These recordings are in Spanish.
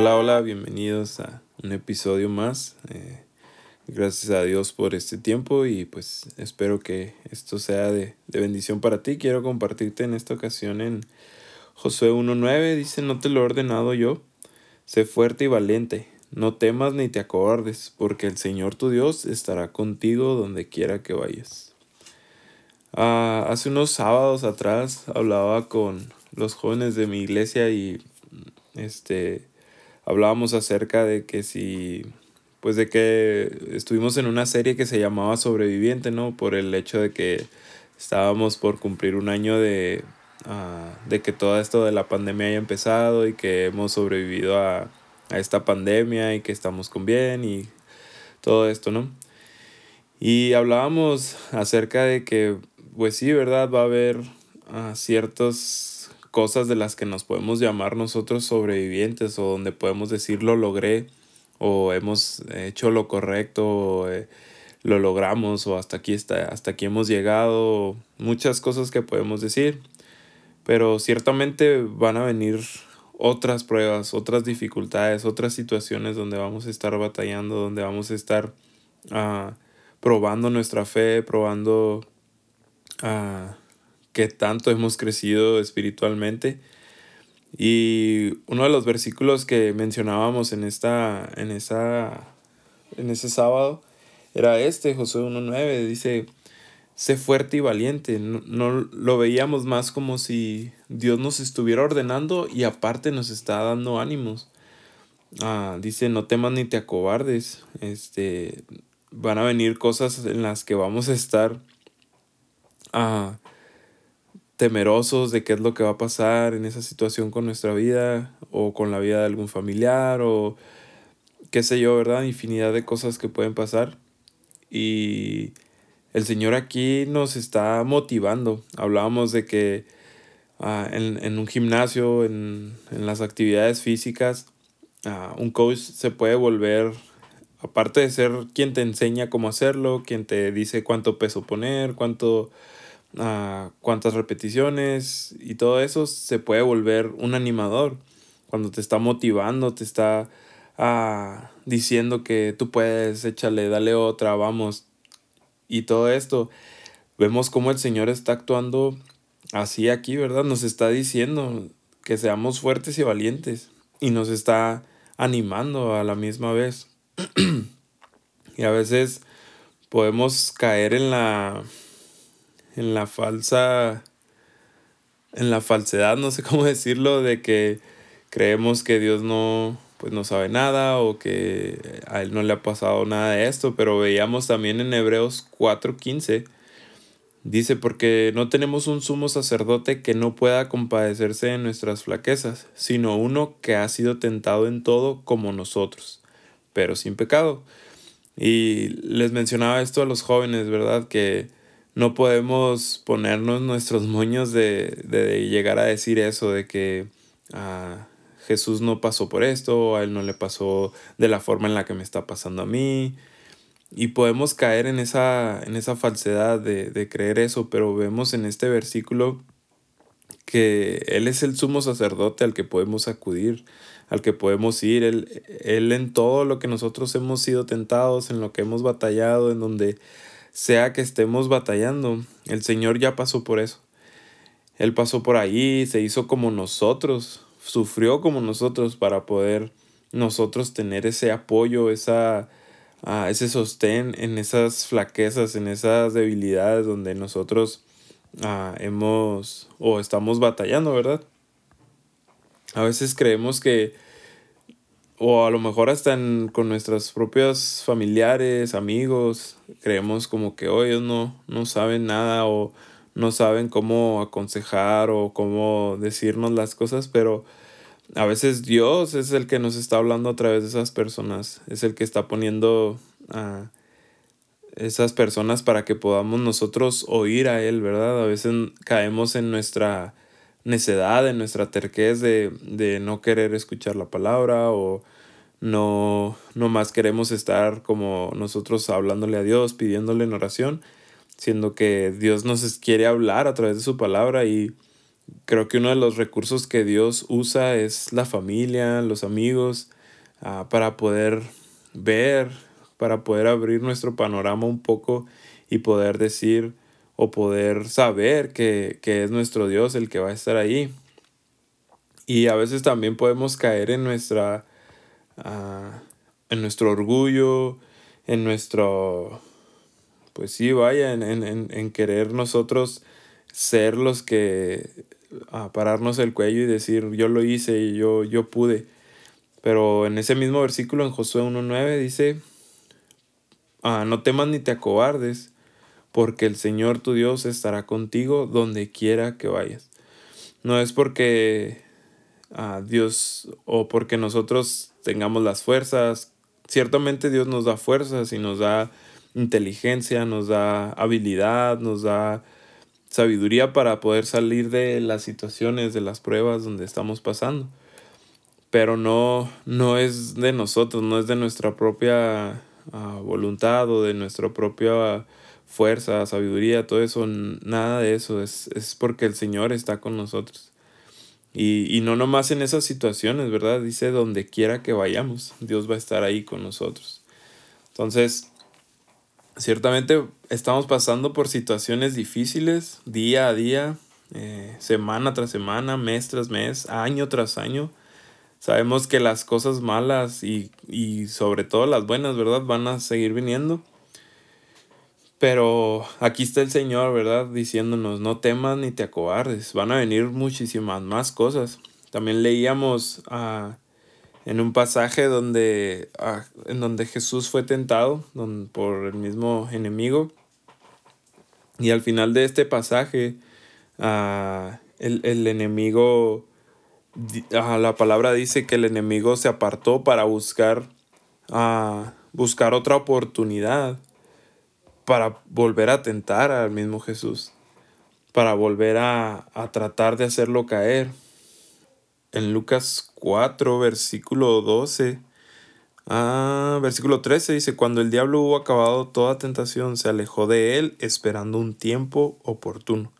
Hola, hola, bienvenidos a un episodio más. Eh, gracias a Dios por este tiempo y pues espero que esto sea de, de bendición para ti. Quiero compartirte en esta ocasión en Josué 1.9. Dice, no te lo he ordenado yo. Sé fuerte y valiente. No temas ni te acobardes, porque el Señor tu Dios estará contigo donde quiera que vayas. Ah, hace unos sábados atrás hablaba con los jóvenes de mi iglesia y este hablábamos acerca de que si pues de que estuvimos en una serie que se llamaba Sobreviviente, ¿no? Por el hecho de que estábamos por cumplir un año de, uh, de que todo esto de la pandemia haya empezado y que hemos sobrevivido a, a, esta pandemia y que estamos con bien y todo esto, ¿no? Y hablábamos acerca de que, pues sí, ¿verdad? Va a haber uh, ciertos cosas de las que nos podemos llamar nosotros sobrevivientes o donde podemos decir lo logré o hemos hecho lo correcto o, eh, lo logramos o hasta aquí está hasta aquí hemos llegado muchas cosas que podemos decir. Pero ciertamente van a venir otras pruebas otras dificultades otras situaciones donde vamos a estar batallando donde vamos a estar uh, probando nuestra fe probando uh, que tanto hemos crecido espiritualmente. Y uno de los versículos que mencionábamos en, esta, en, esa, en ese sábado era este, Josué 1.9, dice, sé fuerte y valiente. No, lo veíamos más como si Dios nos estuviera ordenando y aparte nos está dando ánimos. Ah, dice, no temas ni te acobardes. Este, van a venir cosas en las que vamos a estar ah, temerosos de qué es lo que va a pasar en esa situación con nuestra vida o con la vida de algún familiar o qué sé yo, ¿verdad? Infinidad de cosas que pueden pasar. Y el Señor aquí nos está motivando. Hablábamos de que ah, en, un gimnasio, en, las actividades físicas, ah, un coach se puede volver, aparte de ser quien te enseña cómo hacerlo, quien te dice cuánto peso poner, cuánto cuántas repeticiones y todo eso se puede volver un animador cuando te está motivando, te está ah, diciendo que tú puedes, échale, dale otra, vamos. Y todo esto, vemos cómo el Señor está actuando así aquí, ¿verdad? Nos está diciendo que seamos fuertes y valientes y nos está animando a la misma vez. y a veces podemos caer en la en la falsa, en la falsedad, no sé cómo decirlo, de que creemos que Dios no, pues no sabe nada o que a él no le ha pasado nada de esto, pero veíamos también en Hebreos 4:15, dice, porque no tenemos un sumo sacerdote que no pueda compadecerse de nuestras flaquezas, sino uno que ha sido tentado en todo como nosotros, pero sin pecado. Y les mencionaba esto a los jóvenes, ¿verdad? Que no podemos ponernos nuestros moños de, de llegar a decir eso, de que ah, Jesús no pasó por esto, a él no le pasó de la forma en la que me está pasando a mí. Y podemos caer en esa, en esa falsedad de, de creer eso, pero vemos en este versículo que Él es el sumo sacerdote al que podemos acudir, al que podemos ir, él, él, en todo lo que nosotros hemos sido tentados, en lo que hemos batallado, en donde sea que estemos batallando, el Señor ya pasó por eso. Él pasó por ahí, se hizo como nosotros, sufrió como nosotros para poder nosotros tener ese apoyo, esa, ah, ese sostén en esas flaquezas, en esas debilidades donde nosotros ah, hemos o estamos batallando, ¿verdad? A veces creemos que o a lo mejor hasta con nuestros propios familiares, amigos, creemos como que oh, ellos no, no saben nada o no saben cómo aconsejar o cómo decirnos las cosas, pero a veces Dios es el que nos está hablando a través de esas personas, es el que está poniendo a esas personas para que podamos nosotros oír a Él, ¿verdad? A veces caemos en nuestra necedad, en nuestra terquez de, de no querer escuchar la palabra o no, no más queremos estar como nosotros hablándole a Dios, pidiéndole en oración, siendo que Dios nos quiere hablar a través de su palabra y creo que uno de los recursos que Dios usa es la familia, los amigos, ah, para poder ver, para poder abrir nuestro panorama un poco y poder decir o poder saber que, es nuestro Dios el que va a estar ahí. Y a veces también podemos caer en nuestra ah, en nuestro orgullo, en nuestro pues sí, vaya, en, en, en querer nosotros ser los que a pararnos el cuello y decir yo lo hice y yo, yo pude. Pero en ese mismo versículo en Josué 1.9 dice, ah, no temas ni te acobardes, porque el Señor tu Dios estará contigo donde quiera que vayas. No es porque ah, Dios o porque nosotros tengamos las fuerzas. Ciertamente Dios nos da fuerzas y nos da inteligencia, nos da habilidad, nos da sabiduría para poder salir de las situaciones, de las pruebas donde estamos pasando. Pero no, no es de nosotros, no es de nuestra propia ah, voluntad o de nuestra propia fuerza, sabiduría, todo eso, nada de eso, es, es porque el Señor está con nosotros. Y, y no nomás en esas situaciones, ¿verdad? Dice, donde quiera que vayamos, Dios va a estar ahí con nosotros. Entonces, ciertamente estamos pasando por situaciones difíciles día a día, eh, semana tras semana, mes tras mes, año tras año. Sabemos que las cosas malas y, y sobre todo las buenas, ¿verdad? Van a seguir viniendo. Pero aquí está el Señor, ¿verdad? Diciéndonos, no temas ni te acobardes. Van a venir muchísimas más cosas. También leíamos a en un pasaje donde, ah, en donde Jesús fue tentado por el mismo enemigo. Y al final de este pasaje, ah, el, enemigo, ah, la palabra dice que el enemigo se apartó para buscar, buscar otra oportunidad para volver a tentar al mismo Jesús, para volver a, a tratar de hacerlo caer en Lucas 4, versículo 12. Ah, versículo 13 dice, cuando el diablo hubo acabado toda tentación, se alejó de él esperando un tiempo oportuno.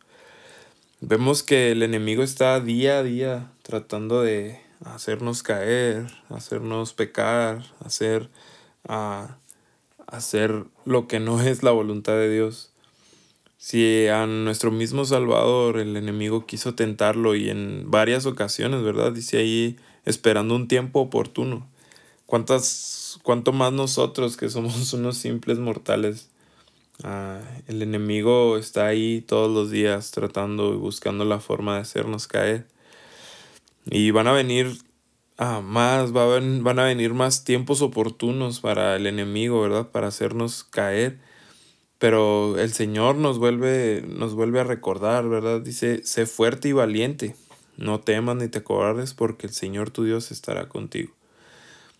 Vemos que el enemigo está día a día tratando de hacernos caer, hacernos pecar, hacer, ah, hacer lo que no es la voluntad de Dios. Si a nuestro mismo Salvador el enemigo quiso tentarlo y en varias ocasiones, ¿verdad? Dice ahí, esperando un tiempo oportuno. ¿Cuántas, cuánto más nosotros que somos unos simples mortales? Ah, el enemigo está ahí todos los días tratando y buscando la forma de hacernos caer. Y van a venir ah, más, van a venir más tiempos oportunos para el enemigo, ¿verdad? Para hacernos caer. Pero el Señor nos vuelve, nos vuelve a recordar, ¿verdad? Dice, sé fuerte y valiente, no temas ni te cobardes, porque el Señor tu Dios estará contigo.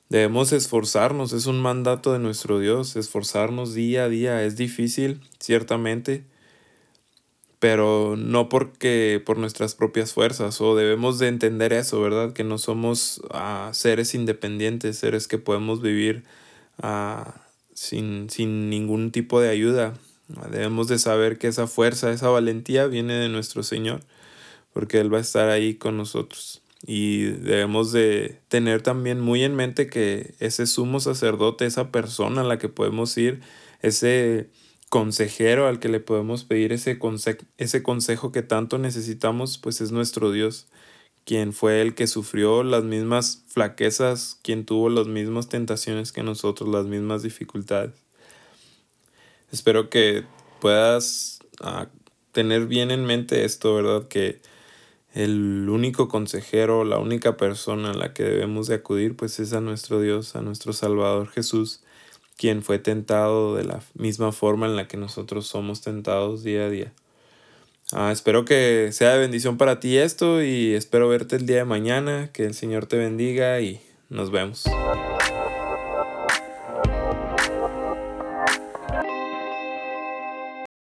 Debemos esforzarnos, es un mandato de nuestro Dios, esforzarnos día a día. Es difícil, ciertamente, pero no porque por nuestras propias fuerzas, o debemos de entender eso, ¿verdad? Que no somos ah, seres independientes, seres que podemos vivir ah, sin, sin ningún tipo de ayuda. Debemos de saber que esa fuerza, esa valentía viene de nuestro Señor, porque Él va a estar ahí con nosotros. Y debemos de tener también muy en mente que ese sumo sacerdote, esa persona a la que podemos ir, ese consejero al que le podemos pedir ese, ese consejo que tanto necesitamos, pues es nuestro Dios quien fue el que sufrió las mismas flaquezas, quien tuvo las mismas tentaciones que nosotros, las mismas dificultades. Espero que puedas ah, tener bien en mente esto, ¿verdad? Que el único consejero, la única persona a la que debemos de acudir, pues es a nuestro Dios, a nuestro Salvador Jesús, quien fue tentado de la misma forma en la que nosotros somos tentados día a día. Ah, espero que sea de bendición para ti esto y espero verte el día de mañana. Que el Señor te bendiga y nos vemos.